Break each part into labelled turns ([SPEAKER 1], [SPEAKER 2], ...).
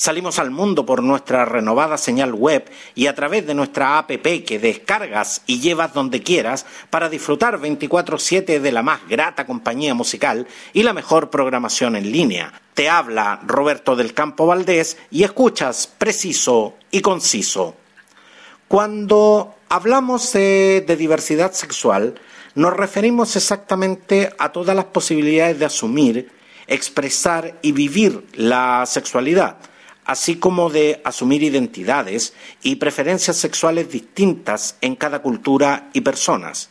[SPEAKER 1] Salimos al mundo por nuestra renovada señal web y a través de nuestra app que descargas y llevas donde quieras para disfrutar 24/7 de la más grata compañía musical y la mejor programación en línea. Te habla Roberto del Campo Valdés y escuchas preciso y conciso. Cuando hablamos de, de diversidad sexual, nos referimos exactamente a todas las posibilidades de asumir, expresar y vivir la sexualidad, así como de asumir identidades y preferencias sexuales distintas en cada cultura y personas.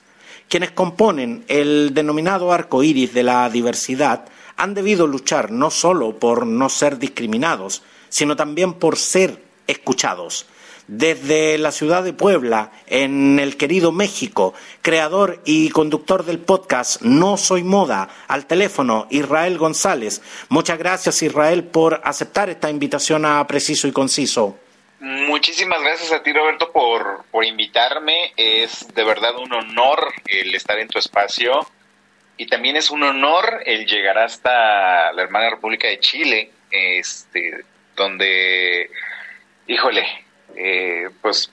[SPEAKER 1] Quienes componen el denominado arco iris de la diversidad han debido luchar no solo por no ser discriminados, sino también por ser escuchados desde la ciudad de Puebla, en el querido México, creador y conductor del podcast No Soy Moda, al teléfono Israel González. Muchas gracias Israel por aceptar esta invitación a Preciso y Conciso.
[SPEAKER 2] Muchísimas gracias a ti Roberto por, por invitarme. Es de verdad un honor el estar en tu espacio y también es un honor el llegar hasta la hermana República de Chile, este, donde, híjole, eh, pues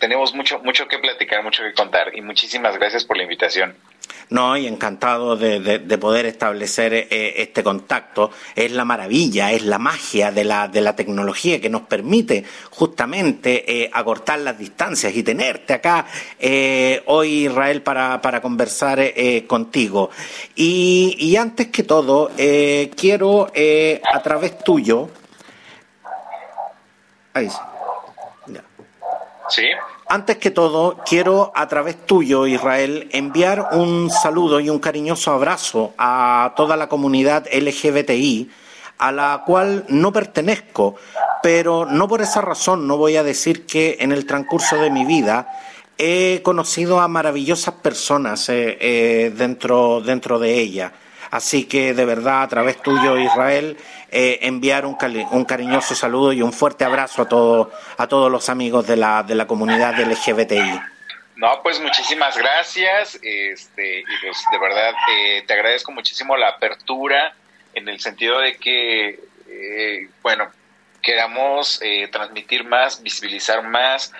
[SPEAKER 2] tenemos mucho, mucho que platicar, mucho que contar y muchísimas gracias por la invitación.
[SPEAKER 1] No, y encantado de, poder establecer eh, este contacto. Es la maravilla, es la magia de la, de la tecnología que nos permite justamente eh, acortar las distancias y tenerte acá hoy, Israel, para, para conversar contigo. Y, y, antes que todo, quiero a través tuyo. Ahí sí.
[SPEAKER 2] Sí.
[SPEAKER 1] Antes que todo, quiero a través tuyo, Israel, enviar un saludo y un cariñoso abrazo a toda la comunidad LGBTI, a la cual no pertenezco, pero no por esa razón no voy a decir que en el transcurso de mi vida he conocido a maravillosas personas eh, eh, dentro, dentro de ella. Así que de verdad, a través tuyo, Israel, eh, enviar un, un, cariñoso saludo y un fuerte abrazo a, todo, a todos los amigos de la, de la comunidad LGBTI.
[SPEAKER 2] No, pues muchísimas gracias. Este, y pues de verdad eh, te agradezco muchísimo la apertura en el sentido de que, eh, bueno, queramos transmitir más, visibilizar más,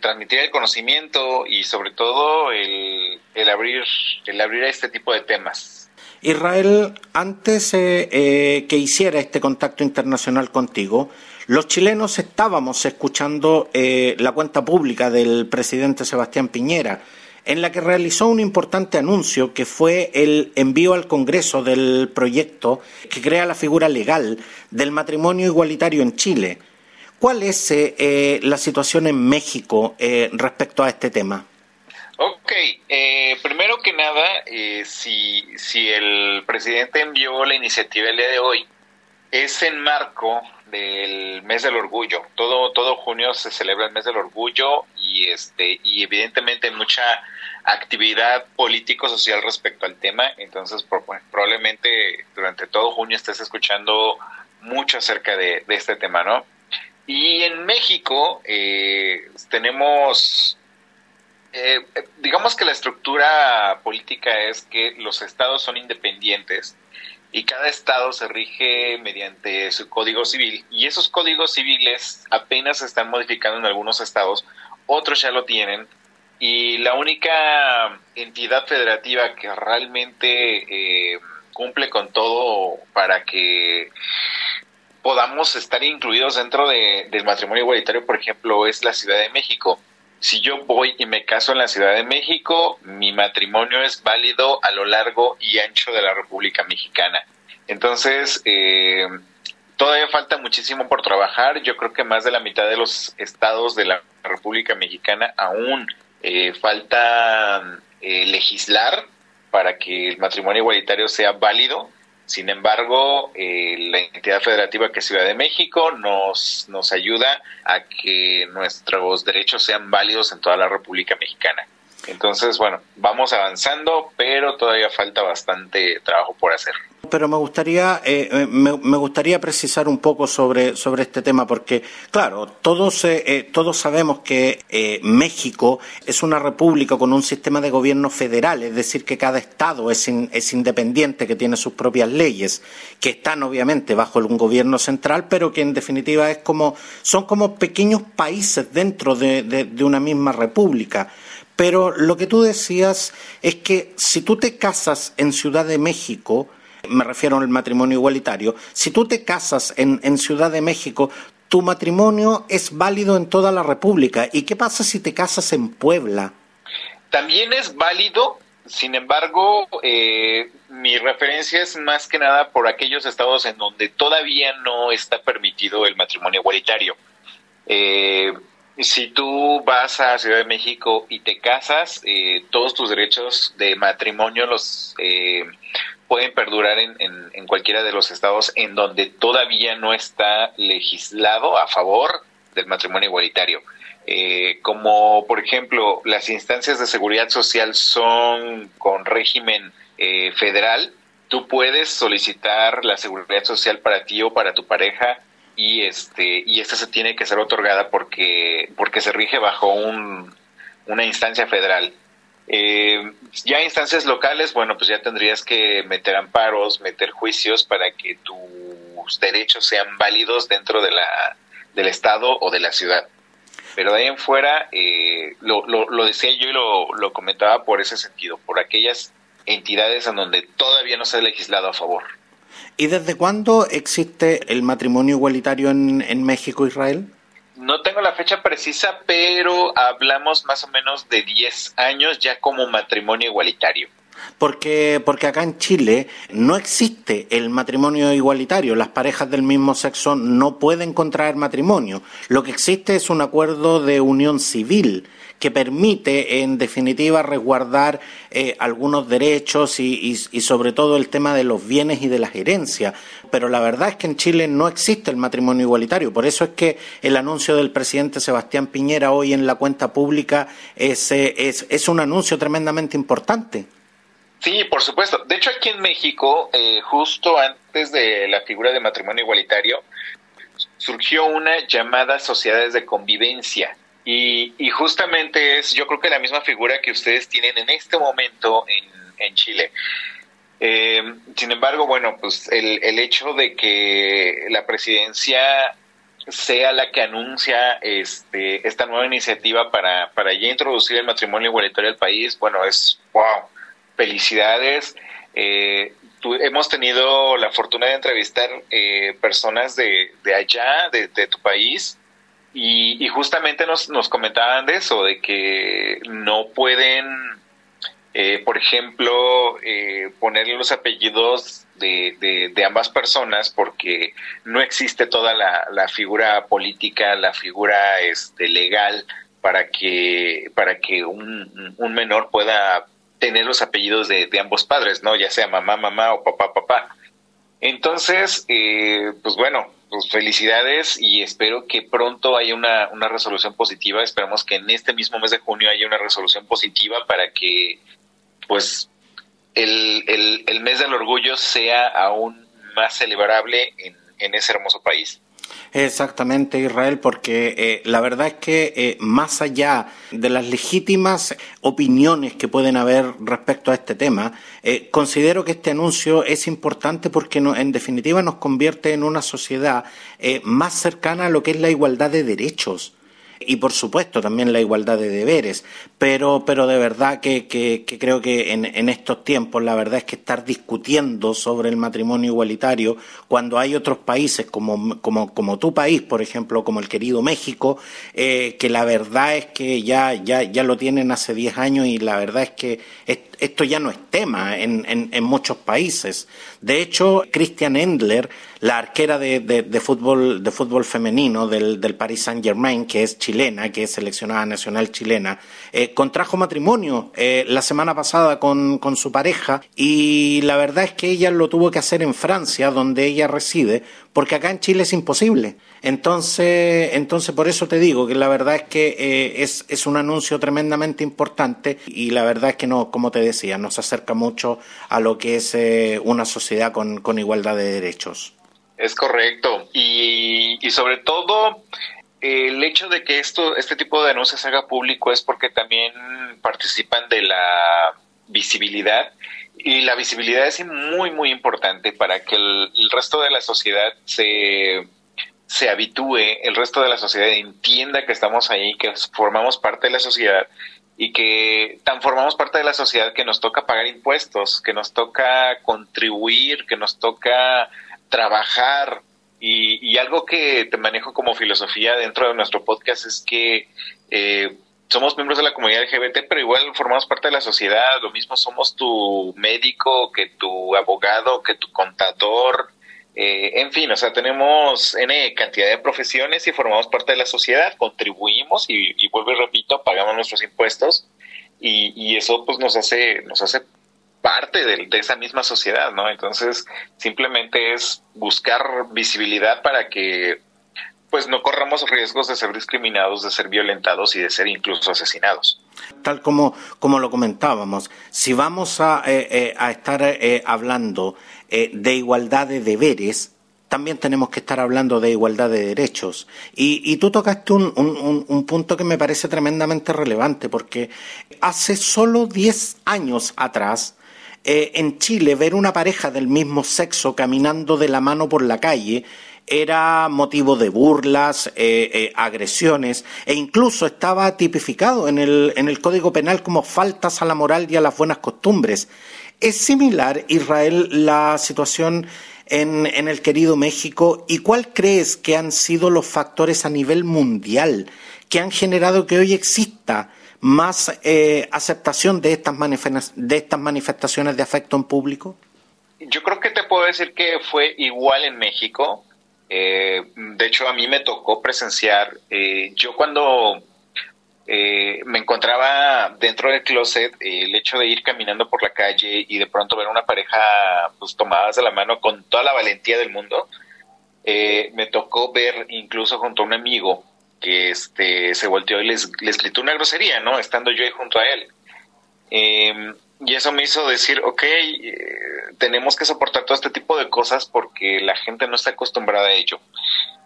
[SPEAKER 2] transmitir el conocimiento y sobre todo el, el abrir el abrir a este tipo de temas.
[SPEAKER 1] Israel, antes eh, eh, que hiciera este contacto internacional contigo, los chilenos estábamos escuchando eh, la cuenta pública del presidente Sebastián Piñera, en la que realizó un importante anuncio que fue el envío al Congreso del proyecto que crea la figura legal del matrimonio igualitario en Chile. ¿Cuál es la situación en México respecto a este tema?
[SPEAKER 2] Ok, primero que nada, eh, si, si el presidente envió la iniciativa el día de hoy, es en marco del mes del orgullo. Todo, todo junio se celebra el mes del orgullo y este, y evidentemente mucha actividad político-social respecto al tema. Entonces, probablemente durante todo junio estés escuchando mucho acerca de, este tema, ¿no? Y en México eh, tenemos eh, digamos que la estructura política es que los estados son independientes y cada estado se rige mediante su código civil y esos códigos civiles apenas se están modificando en algunos estados, otros ya lo tienen y la única entidad federativa que realmente eh, cumple con todo para que podamos estar incluidos dentro del matrimonio igualitario, por ejemplo, es la Ciudad de México si yo voy y me caso en la Ciudad de México, mi matrimonio es válido a lo largo y ancho de la República Mexicana. Entonces, eh, todavía falta muchísimo por trabajar. Yo creo que más de la mitad de los estados de la República Mexicana aún eh, falta eh, legislar para que el matrimonio igualitario sea válido. Sin embargo, eh, la entidad federativa que es Ciudad de México nos, nos ayuda a que nuestros derechos sean válidos en toda la República Mexicana. Entonces, bueno, vamos avanzando, pero todavía falta bastante trabajo por hacer.
[SPEAKER 1] Pero me gustaría, eh, eh, me, gustaría precisar un poco sobre, sobre este tema, porque, claro, todos, eh, todos sabemos que México es una república con un sistema de gobierno federal, es decir, que cada estado es, es independiente, que tiene sus propias leyes, que están obviamente bajo un gobierno central, pero que en definitiva es como, son como pequeños países dentro de una misma república. Pero lo que tú decías es que si tú te casas en Ciudad de México, me refiero al matrimonio igualitario, si tú te casas en, Ciudad de México, tu matrimonio es válido en toda la República. ¿Y qué pasa si te casas en Puebla?
[SPEAKER 2] También es válido, sin embargo, eh, mi referencia es más que nada por aquellos estados en donde todavía no está permitido el matrimonio igualitario. Eh, si tú vas a Ciudad de México y te casas, eh, todos tus derechos de matrimonio los eh, pueden perdurar en, en, cualquiera de los estados en donde todavía no está legislado a favor del matrimonio igualitario. Eh, como por ejemplo las instancias de seguridad social son con régimen federal, tú puedes solicitar la seguridad social para ti o para tu pareja y este y esta se tiene que ser otorgada porque porque se rige bajo un, una instancia federal eh, ya instancias locales bueno pues ya tendrías que meter amparos meter juicios para que tus derechos sean válidos dentro de la del estado o de la ciudad pero de ahí en fuera eh, lo, lo, lo, decía yo y lo, lo comentaba por ese sentido por aquellas entidades en donde todavía no se ha legislado a favor
[SPEAKER 1] ¿Y desde cuándo existe el matrimonio igualitario en, en México, Israel?
[SPEAKER 2] No tengo la fecha precisa, pero hablamos más o menos de 10 años ya como matrimonio igualitario.
[SPEAKER 1] Porque, porque acá en Chile no existe el matrimonio igualitario. Las parejas del mismo sexo no pueden contraer matrimonio. Lo que existe es un acuerdo de unión civil que permite, en definitiva, resguardar eh, algunos derechos y, sobre todo el tema de los bienes y de las herencias. Pero la verdad es que en Chile no existe el matrimonio igualitario. Por eso es que el anuncio del presidente Sebastián Piñera hoy en la cuenta pública es, eh, es, es un anuncio tremendamente importante.
[SPEAKER 2] Sí, por supuesto. De hecho, aquí en México, eh, justo antes de la figura de matrimonio igualitario, surgió una llamada sociedades de convivencia y, justamente es, yo creo que la misma figura que ustedes tienen en este momento en, Chile. Eh, sin embargo, bueno, pues el, el hecho de que la presidencia sea la que anuncia este, esta nueva iniciativa para, para ya introducir el matrimonio igualitario al país, bueno, es wow, felicidades. Eh, hemos tenido la fortuna de entrevistar eh, personas de, de allá, de, de, tu país, y, justamente nos, nos comentaban de eso, de que no pueden, eh, por ejemplo, eh, ponerle los apellidos de, de, ambas personas porque no existe toda la, la figura política, la figura este, legal para que, para que un, un menor pueda tener los apellidos de, de, ambos padres, ¿no? Ya sea mamá, mamá o papá, papá. Entonces, eh, pues bueno, pues felicidades y espero que pronto haya una, una resolución positiva. Esperamos que en este mismo mes de junio haya una resolución positiva para que pues el, el, el mes del orgullo sea aún más celebrable en, en ese hermoso país.
[SPEAKER 1] Exactamente, Israel, porque eh, la verdad es que eh, más allá de las legítimas opiniones que pueden haber respecto a este tema, eh, considero que este anuncio es importante porque en definitiva nos convierte en una sociedad más cercana a lo que es la igualdad de derechos y por supuesto también la igualdad de deberes, pero, pero de verdad que, que, creo que en, en, estos tiempos la verdad es que estar discutiendo sobre el matrimonio igualitario cuando hay otros países como, como, como tu país, por ejemplo, como el querido México, eh, que la verdad es que ya, ya, ya lo tienen hace 10 años y la verdad es que esto ya no es tema en, en, muchos países. De hecho, Christian Endler, la arquera de, de, fútbol, de fútbol femenino del, del, Paris Saint Germain, que es chilena, que es seleccionada nacional chilena, eh, contrajo matrimonio eh, la semana pasada con, con su pareja y la verdad es que ella lo tuvo que hacer en Francia, donde ella reside, porque acá en Chile es imposible. Entonces, entonces por eso te digo que la verdad es que eh, es, es, un anuncio tremendamente importante y la verdad es que no, como te decía, nos acerca mucho a lo que es eh, una sociedad con, con, igualdad de derechos.
[SPEAKER 2] Es correcto. Y, y sobre todo, el hecho de que esto, este tipo de anuncios haga público es porque también participan de la visibilidad y la visibilidad es muy, muy importante para que el, resto de la sociedad se, se habitúe, el resto de la sociedad entienda que estamos ahí, que formamos parte de la sociedad y que tan formamos parte de la sociedad que nos toca pagar impuestos, que nos toca contribuir, que nos toca trabajar. Y, y algo que te manejo como filosofía dentro de nuestro podcast es que eh, somos miembros de la comunidad LGBT, pero igual formamos parte de la sociedad. Lo mismo somos tu médico, que tu abogado, que tu contador. Eh, en fin, o sea, tenemos N cantidad de profesiones y formamos parte de la sociedad, contribuimos y, vuelvo y repito, pagamos nuestros impuestos y, y eso pues nos hace, nos hace parte de, de, esa misma sociedad, ¿no? Entonces, simplemente es buscar visibilidad para que pues no corramos riesgos de ser discriminados, de ser violentados y de ser incluso asesinados.
[SPEAKER 1] Tal como, como lo comentábamos, si vamos a, eh, eh, a estar eh, hablando de igualdad de deberes, también tenemos que estar hablando de igualdad de derechos. Y, y tú tocaste un, un, un, punto que me parece tremendamente relevante, porque hace solo 10 años atrás, en Chile, ver una pareja del mismo sexo caminando de la mano por la calle era motivo de burlas, eh, eh, agresiones e incluso estaba tipificado en el, en el Código Penal como faltas a la moral y a las buenas costumbres. ¿Es similar, Israel, la situación en, en el querido México? ¿Y cuál crees que han sido los factores a nivel mundial que han generado que hoy exista más eh, aceptación de estas, de estas manifestaciones de afecto en público?
[SPEAKER 2] Yo creo que te puedo decir que fue igual en México. Eh, de hecho, a mí me tocó presenciar, eh, yo cuando eh, me encontraba dentro del closet, el hecho de ir caminando por la calle y de pronto ver una pareja pues tomadas de la mano con toda la valentía del mundo, me tocó ver incluso junto a un amigo que este se volteó y les, les gritó una grosería, ¿no? Estando yo ahí junto a él. Eh, y eso me hizo decir, ok, eh, tenemos que soportar todo este tipo de cosas porque la gente no está acostumbrada a ello.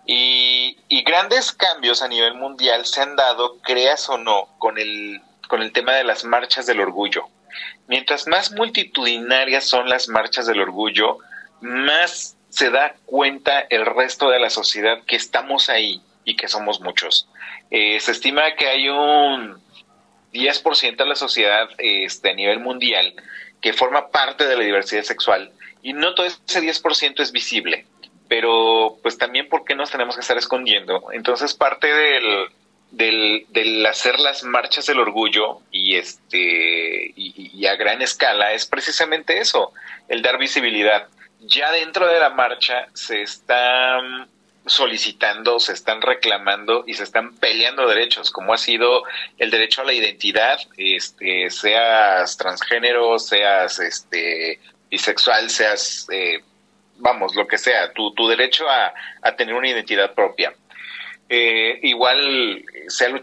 [SPEAKER 2] Y, y, grandes cambios a nivel mundial se han dado, creas o no, con el, con el tema de las marchas del orgullo. Mientras más multitudinarias son las marchas del orgullo, más se da cuenta el resto de la sociedad que estamos ahí y que somos muchos. Eh, se estima que hay un 10% de la sociedad este, a nivel mundial que forma parte de la diversidad sexual y no todo ese 10% es visible, pero pues también por qué nos tenemos que estar escondiendo. Entonces parte del, del, hacer las marchas del orgullo y este y a gran escala es precisamente eso, el dar visibilidad. Ya dentro de la marcha se está solicitando, se están reclamando y se están peleando derechos, como ha sido el derecho a la identidad, este, seas transgénero, seas este, bisexual, seas, eh, vamos, lo que sea, tu, tu derecho a, a tener una identidad propia. Eh, igual se ha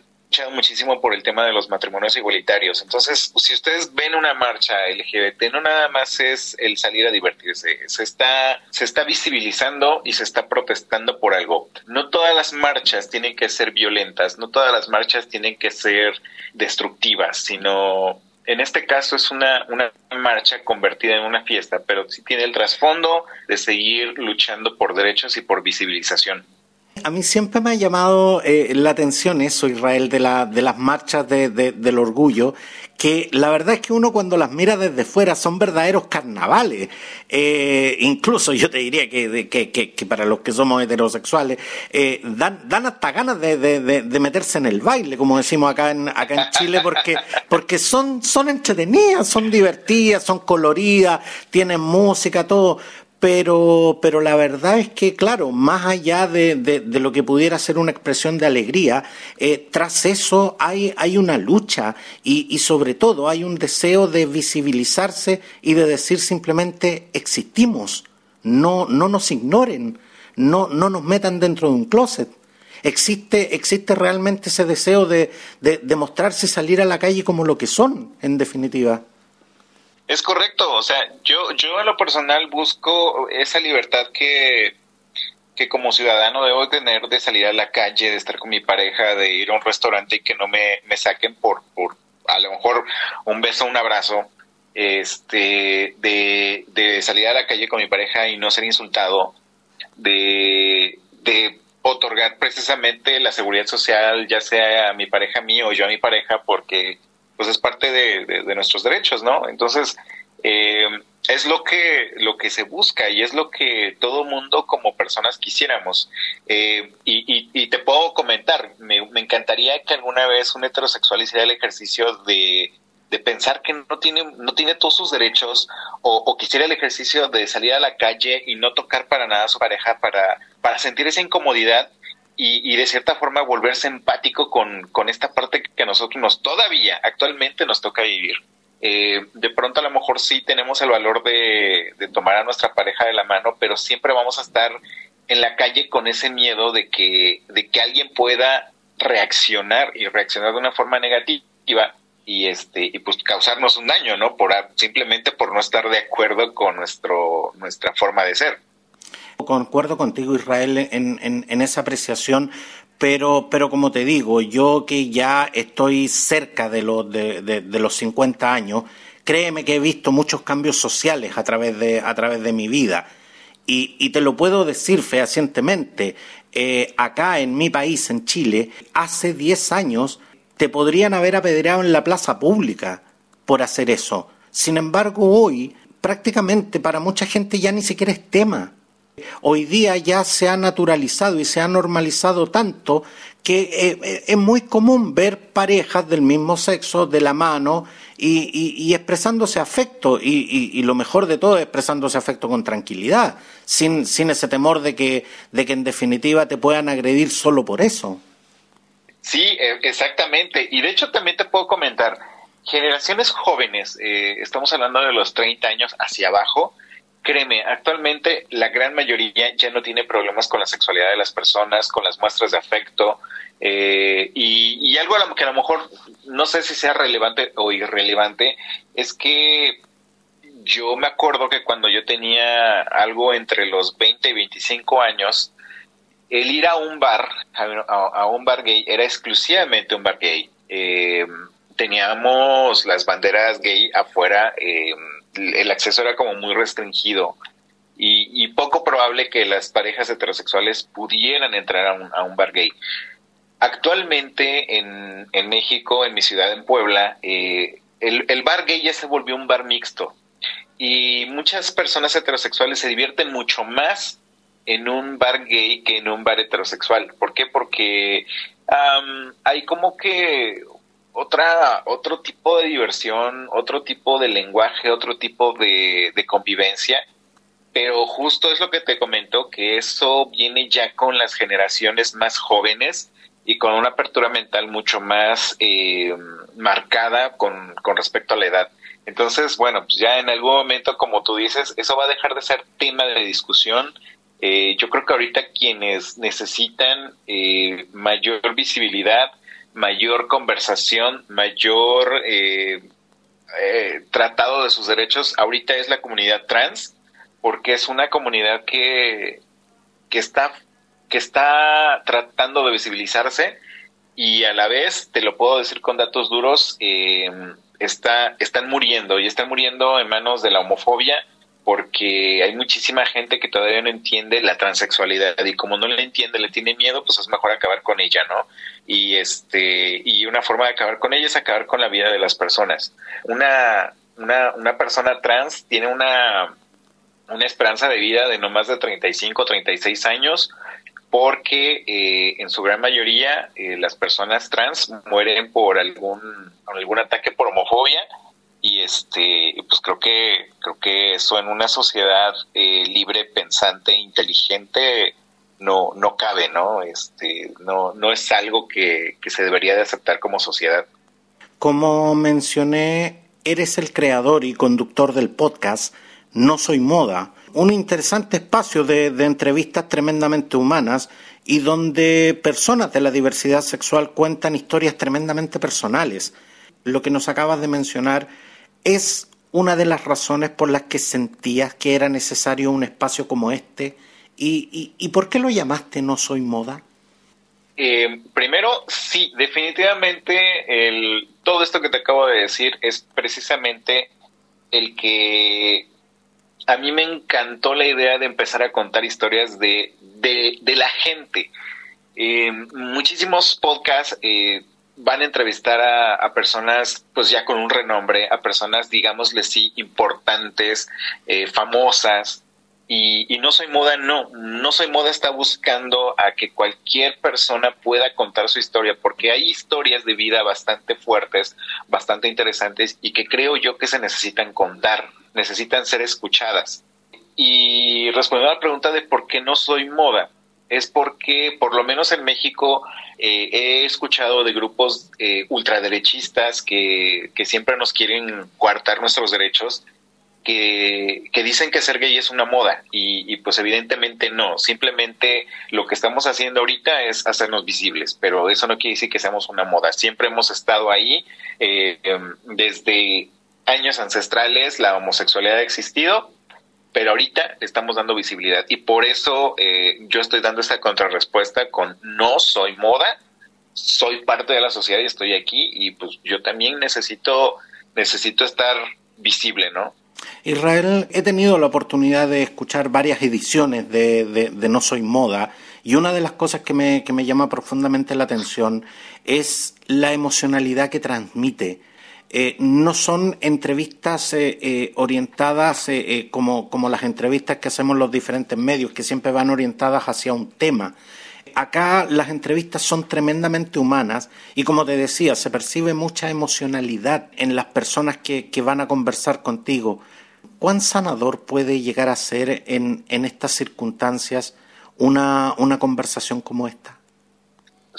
[SPEAKER 2] muchísimo por el tema de los matrimonios igualitarios. Entonces, si ustedes ven una marcha LGBT, no nada más es el salir a divertirse, se está, se está visibilizando y se está protestando por algo. No todas las marchas tienen que ser violentas, no todas las marchas tienen que ser destructivas, sino en este caso es una, una marcha convertida en una fiesta, pero sí tiene el trasfondo de seguir luchando por derechos y por visibilización.
[SPEAKER 1] A mí siempre me ha llamado eh, la atención eso, Israel, de, de las marchas de, del orgullo, que la verdad es que uno cuando las mira desde fuera son verdaderos carnavales. Eh, incluso yo te diría que, que, para los que somos heterosexuales, eh, dan, dan hasta ganas de, de, meterse en el baile, como decimos acá en, acá en Chile, porque, porque son, son entretenidas, son divertidas, son coloridas, tienen música, todo pero, pero la verdad es que, claro, más allá de, de, lo que pudiera ser una expresión de alegría, eh, tras eso hay, hay una lucha y, y, sobre todo hay un deseo de visibilizarse y de decir simplemente existimos, no, no nos ignoren, no, no nos metan dentro de un closet. Existe, existe realmente ese deseo de, de, de mostrarse salir a la calle como lo que son, en definitiva.
[SPEAKER 2] Es correcto, o sea, yo, yo en lo personal busco esa libertad que, que como ciudadano debo tener de salir a la calle, de estar con mi pareja, de ir a un restaurante y que no me, me saquen por, por a lo mejor un beso, un abrazo, este, de, de salir a la calle con mi pareja y no ser insultado, de, de otorgar precisamente la seguridad social, ya sea a mi pareja mío o yo a mi pareja, porque pues es parte de, nuestros derechos, ¿no? Entonces, eh, es lo que, lo que se busca y es lo que todo mundo como personas quisiéramos. Eh, y, te puedo comentar, me, encantaría que alguna vez un heterosexual hiciera el ejercicio de, pensar que no tiene, no tiene todos sus derechos o, o, quisiera el ejercicio de salir a la calle y no tocar para nada a su pareja para, para sentir esa incomodidad y, de cierta forma volverse empático con, con, esta parte que a nosotros nos todavía actualmente nos toca vivir. Eh, de pronto a lo mejor sí tenemos el valor de, tomar a nuestra pareja de la mano, pero siempre vamos a estar en la calle con ese miedo de que, de que alguien pueda reaccionar y reaccionar de una forma negativa y este y pues causarnos un daño, ¿no? Por simplemente por no estar de acuerdo con nuestro nuestra forma de ser.
[SPEAKER 1] Concuerdo contigo, Israel, en, esa apreciación, pero, pero como te digo, yo que ya estoy cerca de los, de, los 50 años, créeme que he visto muchos cambios sociales a través de, a través de mi vida. Y, te lo puedo decir fehacientemente, eh, acá en mi país, en Chile, hace 10 años te podrían haber apedreado en la plaza pública por hacer eso. Sin embargo, hoy prácticamente para mucha gente ya ni siquiera es tema. Hoy día ya se ha naturalizado y se ha normalizado tanto que eh, eh, es muy común ver parejas del mismo sexo de la mano y, expresándose afecto y, lo mejor de todo es expresándose afecto con tranquilidad, sin, sin ese temor de que, de que en definitiva te puedan agredir solo por eso.
[SPEAKER 2] Sí, e, exactamente. Y de hecho también te puedo comentar, generaciones jóvenes, eh, estamos hablando de los 30 años hacia abajo, Créeme, actualmente la gran mayoría ya no tiene problemas con la sexualidad de las personas, con las muestras de afecto, eh, y, algo a lo que a lo mejor no sé si sea relevante o irrelevante, es que yo me acuerdo que cuando yo tenía algo entre los 20 y 25 años, el ir a un bar, a, un bar gay, era exclusivamente un bar gay. Eh, teníamos las banderas gay afuera. Eh, el acceso era como muy restringido y, poco probable que las parejas heterosexuales pudieran entrar a un, bar gay. Actualmente en, México, en mi ciudad, en Puebla, eh, el, bar gay ya se volvió un bar mixto y muchas personas heterosexuales se divierten mucho más en un bar gay que en un bar heterosexual. ¿Por qué? Porque hay como que otra, otro tipo de diversión, otro tipo de lenguaje, otro tipo de, convivencia, pero justo es lo que te comento, que eso viene ya con las generaciones más jóvenes y con una apertura mental mucho más eh, marcada con, con respecto a la edad. Entonces, bueno, pues ya en algún momento, como tú dices, eso va a dejar de ser tema de discusión. Eh, yo creo que ahorita quienes necesitan eh, mayor visibilidad, mayor conversación, mayor eh, eh, tratado de sus derechos, ahorita es la comunidad trans, porque es una comunidad que, que, está, que está tratando de visibilizarse y a la vez, te lo puedo decir con datos duros, eh, está, están muriendo y están muriendo en manos de la homofobia, porque hay muchísima gente que todavía no entiende la transexualidad y como no le entiende, le tiene miedo, pues es mejor acabar con ella, ¿no? Y este y una forma de acabar con ella es acabar con la vida de las personas. Una una, una persona trans tiene una una esperanza de vida de no más de 35 o 36 años porque eh, en su gran mayoría eh, las personas trans mueren por algún algún ataque por homofobia y este pues creo que creo que eso en una sociedad eh, libre pensante inteligente no no cabe no este no no es algo que, que se debería de aceptar como sociedad.
[SPEAKER 1] Como mencioné eres el creador y conductor del podcast no soy moda un interesante espacio de, de entrevistas tremendamente humanas y donde personas de la diversidad sexual cuentan historias tremendamente personales. Lo que nos acabas de mencionar es una de las razones por las que sentías que era necesario un espacio como este. ¿Y, y, por qué lo llamaste No Soy Moda?
[SPEAKER 2] Eh, primero, sí, definitivamente el, todo esto que te acabo de decir es precisamente el que a mí me encantó la idea de empezar a contar historias de, de, la gente. Eh, muchísimos podcasts eh, van a entrevistar a, personas pues ya con un renombre, a personas digámosle sí importantes, eh, famosas. Y, no soy moda, no, no soy moda está buscando a que cualquier persona pueda contar su historia, porque hay historias de vida bastante fuertes, bastante interesantes y que creo yo que se necesitan contar, necesitan ser escuchadas. Y respondiendo a la pregunta de por qué no soy moda, es porque por lo menos en México eh, he escuchado de grupos eh, ultraderechistas que, que, siempre nos quieren coartar nuestros derechos, que, que, dicen que ser gay es una moda y, pues evidentemente no, simplemente lo que estamos haciendo ahorita es hacernos visibles, pero eso no quiere decir que seamos una moda, siempre hemos estado ahí eh, em, desde años ancestrales, la homosexualidad ha existido pero ahorita estamos dando visibilidad y por eso eh, yo estoy dando esta contrarrespuesta con no soy moda, soy parte de la sociedad y estoy aquí y pues yo también necesito necesito estar visible, ¿no?
[SPEAKER 1] Israel, he tenido la oportunidad de escuchar varias ediciones de, de, No Soy Moda y una de las cosas que me, que me llama profundamente la atención es la emocionalidad que transmite eh, no son entrevistas eh, eh, orientadas como, como las entrevistas que hacemos los diferentes medios, que siempre van orientadas hacia un tema. Acá las entrevistas son tremendamente humanas y como te decía, se percibe mucha emocionalidad en las personas que, que van a conversar contigo. ¿Cuán sanador puede llegar a ser en, en estas circunstancias una, una conversación como esta?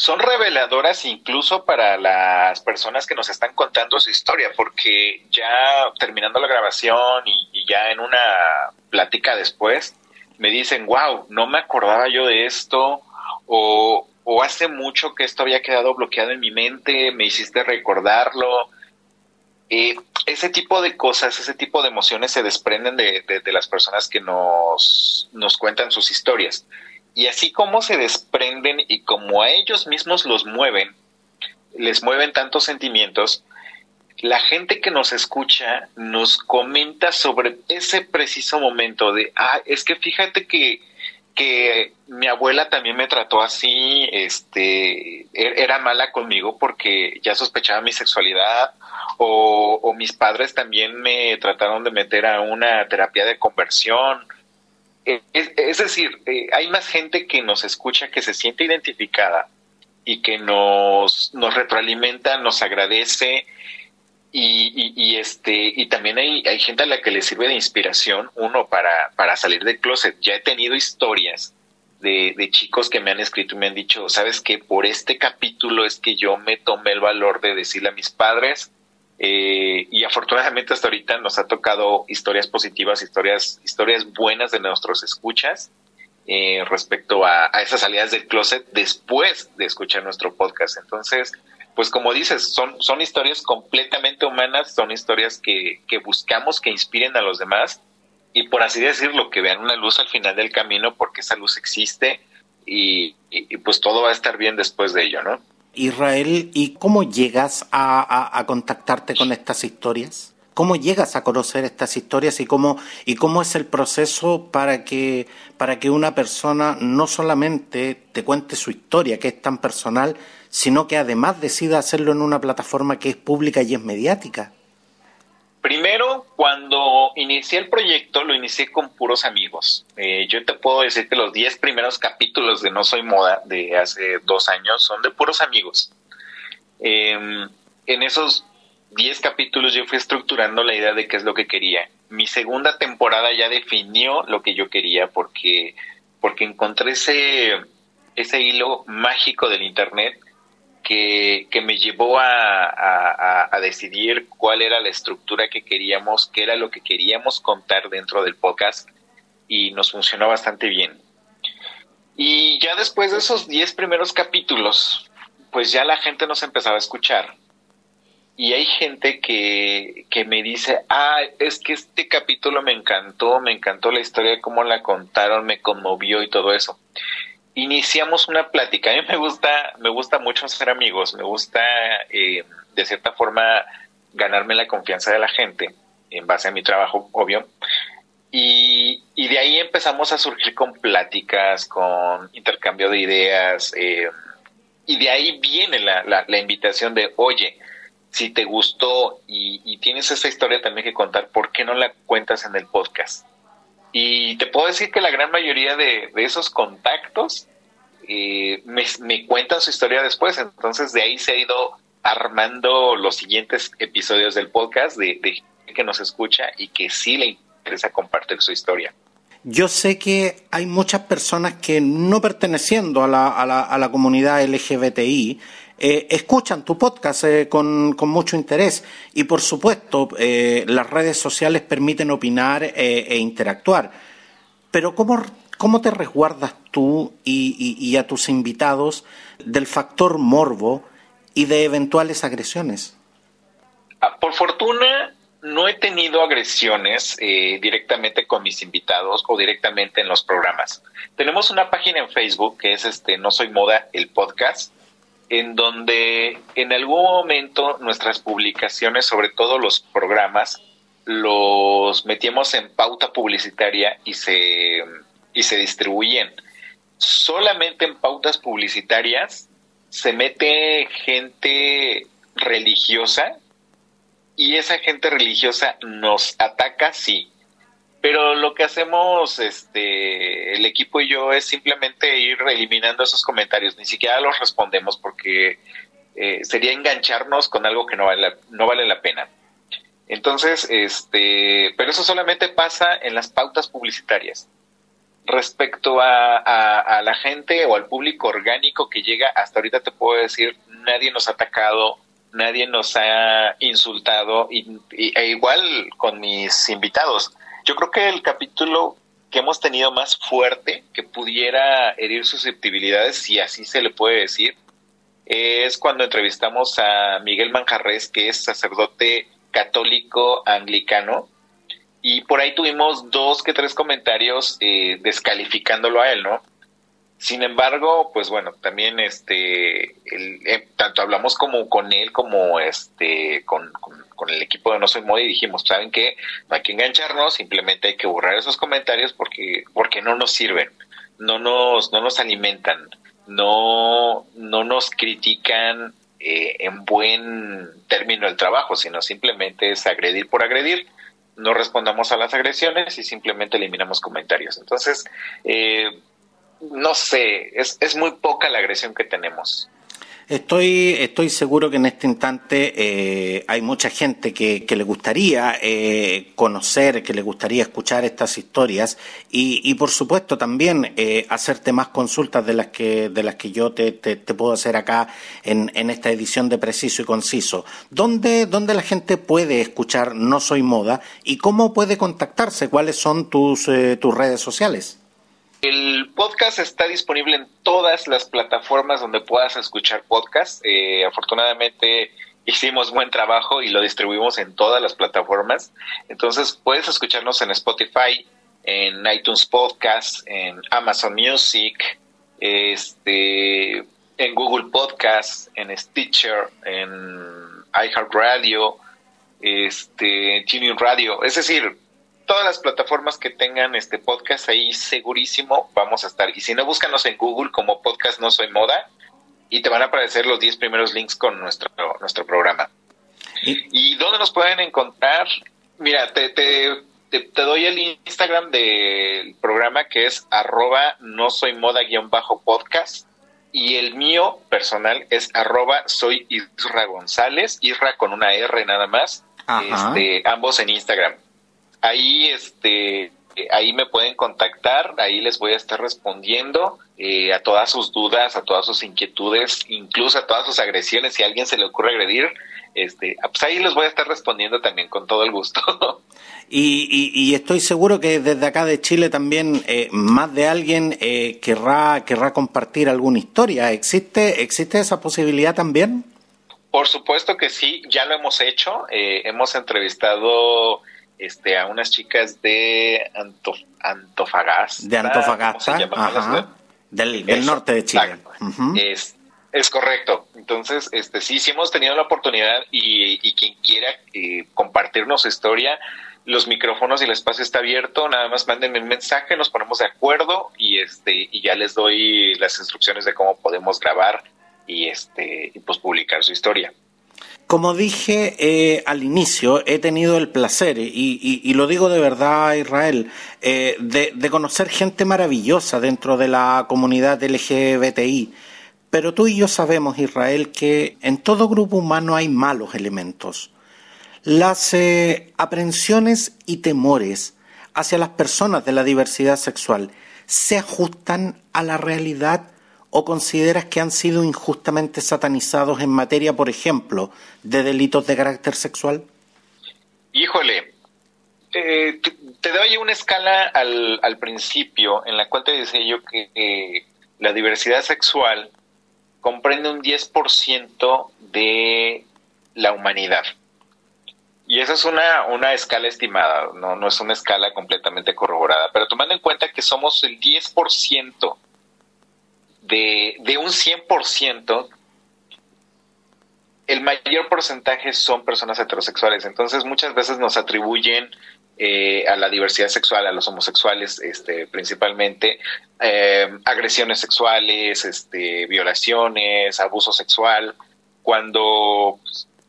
[SPEAKER 2] Son reveladoras incluso para las personas que nos están contando su historia, porque ya terminando la grabación y, ya en una plática después, me dicen, wow, no me acordaba yo de esto, o, o hace mucho que esto había quedado bloqueado en mi mente, me hiciste recordarlo. Eh, ese tipo de cosas, ese tipo de emociones se desprenden de, de las personas que nos, nos cuentan sus historias. Y así como se desprenden y como a ellos mismos los mueven, les mueven tantos sentimientos, la gente que nos escucha nos comenta sobre ese preciso momento de, ah, es que fíjate que, que mi abuela también me trató así, este, er, era mala conmigo porque ya sospechaba mi sexualidad, o, o mis padres también me trataron de meter a una terapia de conversión, es, decir, eh, hay más gente que nos escucha, que se siente identificada y que nos, nos retroalimenta, nos agradece y, este y también hay, hay gente a la que le sirve de inspiración uno para, para salir del closet. Ya he tenido historias de, de chicos que me han escrito y me han dicho, sabes que por este capítulo es que yo me tomé el valor de decirle a mis padres eh, y afortunadamente hasta ahorita nos ha tocado historias positivas, historias, historias buenas de nuestros escuchas eh, respecto a, esas salidas del closet después de escuchar nuestro podcast. Entonces, pues como dices, son, son historias completamente humanas, son historias que, que buscamos que inspiren a los demás y por así decirlo, que vean una luz al final del camino porque esa luz existe y, y pues todo va a estar bien después de ello, ¿no?
[SPEAKER 1] Israel, ¿y cómo llegas a, contactarte con estas historias? cómo llegas a conocer estas historias y cómo, y cómo es el proceso para que, para que una persona no solamente te cuente su historia, que es tan personal, sino que además decida hacerlo en una plataforma que es pública y es mediática.
[SPEAKER 2] Primero, cuando inicié el proyecto, lo inicié con puros amigos. Eh, yo te puedo decir que los 10 primeros capítulos de No Soy Moda de hace dos años son de puros amigos. Em, en esos 10 capítulos yo fui estructurando la idea de qué es lo que quería. Mi segunda temporada ya definió lo que yo quería porque, porque encontré ese, ese hilo mágico del Internet que, me llevó a, decidir cuál era la estructura que queríamos, qué era lo que queríamos contar dentro del podcast y nos funcionó bastante bien. Y ya después de esos 10 primeros capítulos, pues ya la gente nos empezaba a escuchar. Y hay gente que, que me dice, ah, es que este capítulo me encantó, me encantó la historia, cómo la contaron, me conmovió y todo eso iniciamos una plática. A mí me gusta, me gusta mucho ser amigos, me gusta eh, de cierta forma ganarme la confianza de la gente en base a mi trabajo, obvio. Y, de ahí empezamos a surgir con pláticas, con intercambio de ideas. Eh, y de ahí viene la, la, invitación de, oye, si te gustó y, y, tienes esa historia también que contar, ¿por qué no la cuentas en el podcast? Y te puedo decir que la gran mayoría de, esos contactos eh, me, cuentan su historia después. Entonces de ahí se ha ido armando los siguientes episodios del podcast de, de que nos escucha y que sí le interesa compartir su historia.
[SPEAKER 1] Yo sé que hay muchas personas que no perteneciendo a la, a la, a la comunidad LGBTI eh, escuchan tu podcast eh, con, mucho interés y, por supuesto, eh, las redes sociales permiten opinar e interactuar. Pero ¿cómo, cómo te resguardas tú y, a tus invitados del factor morbo y de eventuales agresiones?
[SPEAKER 2] Ah, por fortuna, no he tenido agresiones directamente con mis invitados o directamente en los programas. Tenemos una página en Facebook que es este No Soy Moda, el podcast, en donde en algún momento nuestras publicaciones, sobre todo los programas, los metíamos en pauta publicitaria y se, y se distribuyen. Solamente en pautas publicitarias se mete gente religiosa y esa gente religiosa nos ataca, sí, pero lo que hacemos este el equipo y yo es simplemente ir eliminando esos comentarios. Ni siquiera los respondemos porque eh, sería engancharnos con algo que no vale la, no vale la pena. Entonces este pero eso solamente pasa en las pautas publicitarias. Respecto a, la gente o al público orgánico que llega hasta ahorita te puedo decir nadie nos ha atacado nadie nos ha insultado y, e igual con mis invitados. Yo creo que el capítulo que hemos tenido más fuerte, que pudiera herir susceptibilidades, si así se le puede decir, es cuando entrevistamos a Miguel Manjarres, que es sacerdote católico anglicano, y por ahí tuvimos dos que tres comentarios eh, descalificándolo a él, ¿no? Sin embargo, pues bueno, también este, eh, tanto hablamos como con él como este, con, con, el equipo de No Soy Moda y dijimos, ¿saben qué? No hay que engancharnos, simplemente hay que borrar esos comentarios porque, porque no nos sirven, no nos, no nos alimentan, no, no nos critican eh, en buen término el trabajo, sino simplemente es agredir por agredir no respondamos a las agresiones y simplemente eliminamos comentarios. Entonces, eh, no sé, es, es muy poca la agresión que tenemos.
[SPEAKER 1] Estoy, estoy seguro que en este instante eh, hay mucha gente que, que le gustaría eh, conocer, que le gustaría escuchar estas historias y, y por supuesto también eh, hacerte más consultas de las que, de las que yo te, te, puedo hacer acá en, en, esta edición de Preciso y Conciso. ¿Dónde, ¿Dónde la gente puede escuchar No Soy Moda y cómo puede contactarse? ¿Cuáles son tus, tus redes sociales?
[SPEAKER 2] El podcast está disponible en todas las plataformas donde puedas escuchar podcast. Eh, afortunadamente hicimos buen trabajo y lo distribuimos en todas las plataformas. Entonces puedes escucharnos en Spotify, en iTunes Podcast, en Amazon Music, este, en Google Podcast, en Stitcher, en iHeartRadio, este, Tuning Radio, es decir, todas las plataformas que tengan este podcast ahí segurísimo vamos a estar. Y si no, búscanos en Google como podcast No Soy Moda y te van a aparecer los 10 primeros links con nuestro, nuestro programa. ¿Y, dónde nos pueden encontrar? Mira, te, te, te, doy el Instagram del programa que es arroba no soy moda guion bajo podcast y el mío personal es arroba soy Isra González, Isra con una R nada más, este, ambos en Instagram. Ahí, este, ahí me pueden contactar, ahí les voy a estar respondiendo eh, a todas sus dudas, a todas sus inquietudes, incluso a todas sus agresiones, si a alguien se le ocurre agredir, este, pues ahí les voy a estar respondiendo también con todo el gusto.
[SPEAKER 1] Y, estoy seguro que desde acá de Chile también eh, más de alguien eh, querrá, querrá compartir alguna historia. ¿Existe, ¿Existe esa posibilidad también?
[SPEAKER 2] Por supuesto que sí, ya lo hemos hecho. Eh, hemos entrevistado este, a unas chicas de Antofagasta.
[SPEAKER 1] De Antofagasta, Del, norte de Chile.
[SPEAKER 2] es, es correcto. Entonces, este, sí, sí hemos tenido la oportunidad y, y quien quiera compartirnos su historia, los micrófonos y el espacio está abierto, nada más mándenme un mensaje, nos ponemos de acuerdo y este y ya les doy las instrucciones de cómo podemos grabar y este y pues publicar su historia.
[SPEAKER 1] Como dije eh, al inicio, he tenido el placer, y, lo digo de verdad, Israel, eh, de, conocer gente maravillosa dentro de la comunidad LGBTI. Pero tú y yo sabemos, Israel, que en todo grupo humano hay malos elementos. Las eh, aprensiones y temores hacia las personas de la diversidad sexual se ajustan a la realidad o consideras que han sido injustamente satanizados en materia, por ejemplo, de delitos de carácter sexual?
[SPEAKER 2] Híjole, te, doy una escala al, principio en la cual te decía yo que la diversidad sexual comprende un 10% de la humanidad. Y esa es una, una escala estimada, no, no es una escala completamente corroborada, pero tomando en cuenta que somos el 10% de, de un 100%, el mayor porcentaje son personas heterosexuales. Entonces muchas veces nos atribuyen eh, a la diversidad sexual, a los homosexuales este, principalmente, eh, agresiones sexuales, este, violaciones, abuso sexual, cuando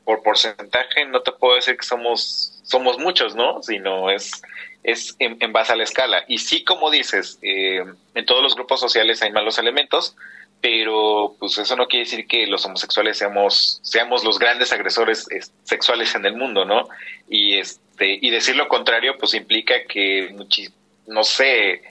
[SPEAKER 2] por porcentaje no te puedo decir que somos somos muchos, ¿no? Sino es es en, base a la escala. Y sí, como dices, eh, en todos los grupos sociales hay malos elementos, pero pues eso no quiere decir que los homosexuales seamos seamos los grandes agresores sexuales en el mundo, ¿no? Y este y decir lo contrario pues implica que no sé,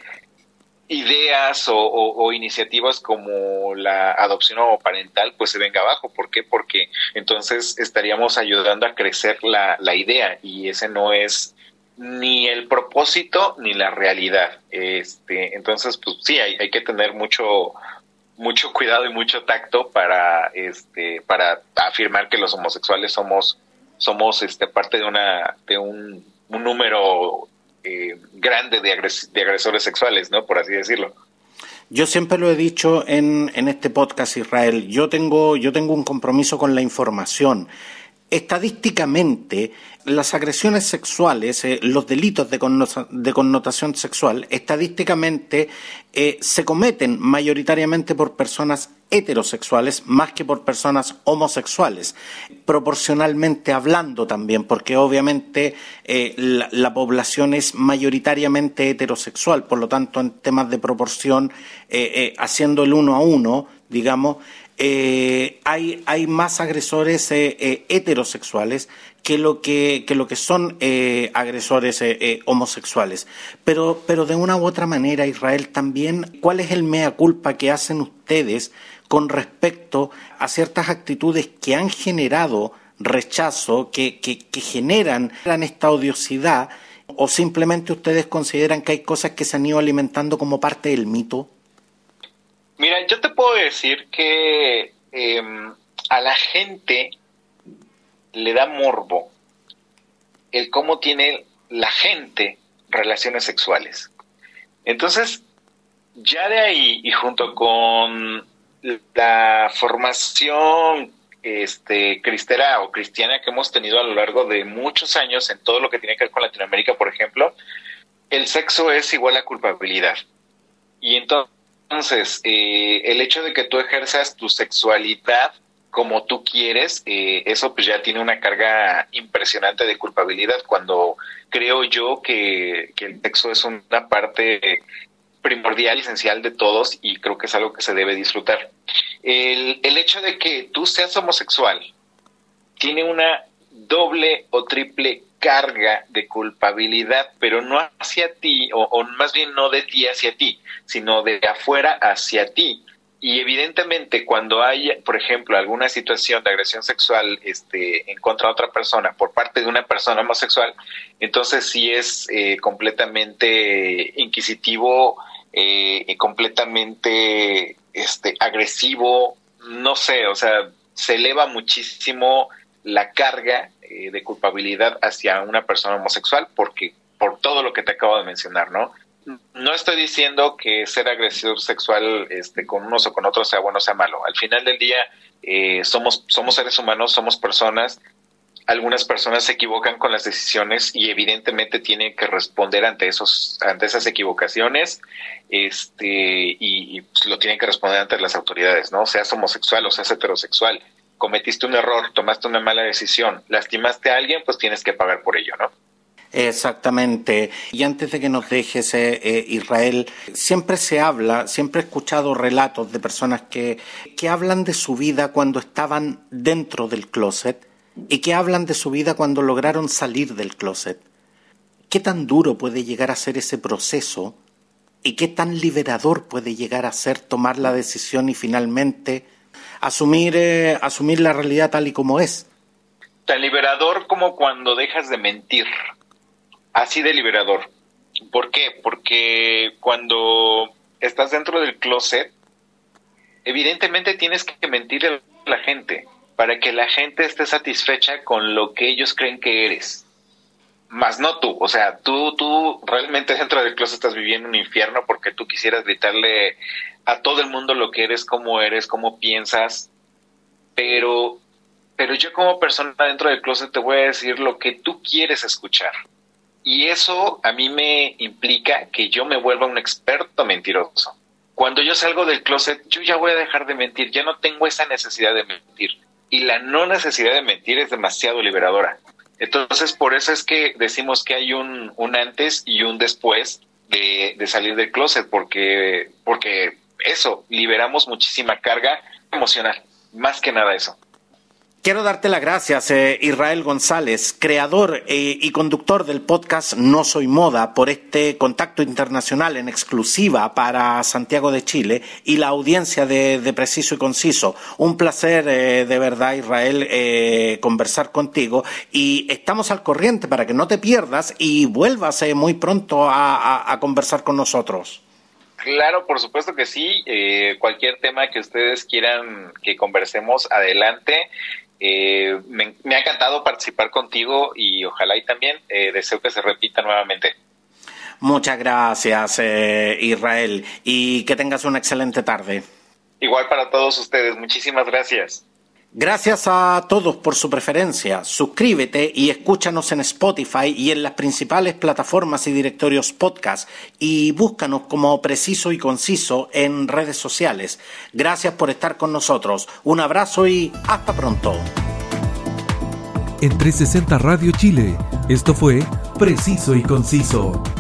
[SPEAKER 2] ideas o, iniciativas como la adopción parental pues se venga abajo. ¿Por qué? Porque entonces estaríamos ayudando a crecer la, la idea y ese no es ni el propósito ni la realidad. Este, entonces, pues sí, hay, hay que tener mucho mucho cuidado y mucho tacto para este para afirmar que los homosexuales somos somos este parte de una de un, un número eh, grande de, agresores sexuales, ¿no? Por así decirlo.
[SPEAKER 1] Yo siempre lo he dicho en, en este podcast, Israel, yo tengo, yo tengo un compromiso con la información. Estadísticamente, las agresiones sexuales, eh, los delitos de, connotación sexual, estadísticamente eh, se cometen mayoritariamente por personas heterosexuales más que por personas homosexuales, proporcionalmente hablando también, porque obviamente eh, la, población es mayoritariamente heterosexual, por lo tanto en temas de proporción, haciendo el uno a uno, digamos, hay, hay, más agresores heterosexuales que lo que, lo que son eh, agresores eh, eh, homosexuales. Pero, pero de una u otra manera, Israel, también, ¿cuál es el mea culpa que hacen ustedes con respecto a ciertas actitudes que han generado rechazo, que, que, que generan esta odiosidad, o simplemente ustedes consideran que hay cosas que se han ido alimentando como parte del mito?
[SPEAKER 2] Mira, yo te puedo decir que em, a la gente le da morbo el cómo tiene la gente relaciones sexuales. Entonces, ya de ahí y junto con la formación este, cristera o cristiana que hemos tenido a lo largo de muchos años en todo lo que tiene que ver con Latinoamérica, por ejemplo, el sexo es igual a culpabilidad. Y entonces, eh, el hecho de que tú ejerzas tu sexualidad como tú quieres, eh, eso pues ya tiene una carga impresionante de culpabilidad cuando creo yo que, que el sexo es una parte primordial y esencial de todos y creo que es algo que se debe disfrutar. El, el hecho de que tú seas homosexual tiene una doble o triple carga de culpabilidad, pero no hacia ti, o, más bien no de ti hacia ti, sino de afuera hacia ti. Y evidentemente cuando hay, por ejemplo, alguna situación de agresión sexual este, en contra de otra persona por parte de una persona homosexual, entonces sí es eh, completamente inquisitivo, eh, completamente este, agresivo, no sé, o sea, se eleva muchísimo la carga eh, de culpabilidad hacia una persona homosexual porque por todo lo que te acabo de mencionar, ¿no? no estoy diciendo que ser agresor sexual este, con unos o con otros sea bueno o sea malo. Al final del día eh, somos, somos seres humanos, somos personas. Algunas personas se equivocan con las decisiones y evidentemente tienen que responder ante esos, ante esas equivocaciones, este, y, y pues, lo tienen que responder ante las autoridades, ¿no? Seas homosexual o seas heterosexual, cometiste un error, tomaste una mala decisión, lastimaste a alguien, pues tienes que pagar por ello, ¿no?
[SPEAKER 1] Exactamente. Y antes de que nos dejes, eh, eh, Israel, siempre se habla, siempre he escuchado relatos de personas que, que hablan de su vida cuando estaban dentro del closet y que hablan de su vida cuando lograron salir del closet. ¿Qué tan duro puede llegar a ser ese proceso y qué tan liberador puede llegar a ser tomar la decisión y finalmente asumir, eh, asumir la realidad tal y como es?
[SPEAKER 2] Tan liberador como cuando dejas de mentir así de liberador. ¿Por qué? Porque cuando estás dentro del closet, evidentemente tienes que mentir a la gente para que la gente esté satisfecha con lo que ellos creen que eres. Más no tú, o sea, tú, tú realmente dentro del closet estás viviendo un infierno porque tú quisieras gritarle a todo el mundo lo que eres, cómo eres, cómo piensas, pero, pero yo como persona dentro del closet te voy a decir lo que tú quieres escuchar. Y eso a mí me implica que yo me vuelva un experto mentiroso. Cuando yo salgo del closet, yo ya voy a dejar de mentir, ya no tengo esa necesidad de mentir. Y la no necesidad de mentir es demasiado liberadora. Entonces, por eso es que decimos que hay un, un antes y un después de, de salir del closet, porque, porque eso, liberamos muchísima carga emocional, más que nada eso.
[SPEAKER 1] Quiero darte las gracias, eh, Israel González, creador eh, y conductor del podcast No Soy Moda, por este contacto internacional en exclusiva para Santiago de Chile y la audiencia de, Preciso y Conciso. Un placer, eh, de verdad, Israel, eh, conversar contigo y estamos al corriente para que no te pierdas y vuelvas muy pronto a, conversar con nosotros.
[SPEAKER 2] Claro, por supuesto que sí. Cualquier tema que ustedes quieran que conversemos, adelante. Eh, me, me, ha encantado participar contigo y ojalá y también eh, deseo que se repita nuevamente.
[SPEAKER 1] Muchas gracias, eh, Israel, y que tengas una excelente tarde.
[SPEAKER 2] Igual para todos ustedes, muchísimas gracias.
[SPEAKER 1] Gracias a todos por su preferencia. Suscríbete y escúchanos en Spotify y en las principales plataformas y directorios podcast y búscanos como preciso y conciso en redes sociales. Gracias por estar con nosotros. Un abrazo y hasta pronto.
[SPEAKER 3] En 360 Radio Chile, esto fue Preciso y Conciso.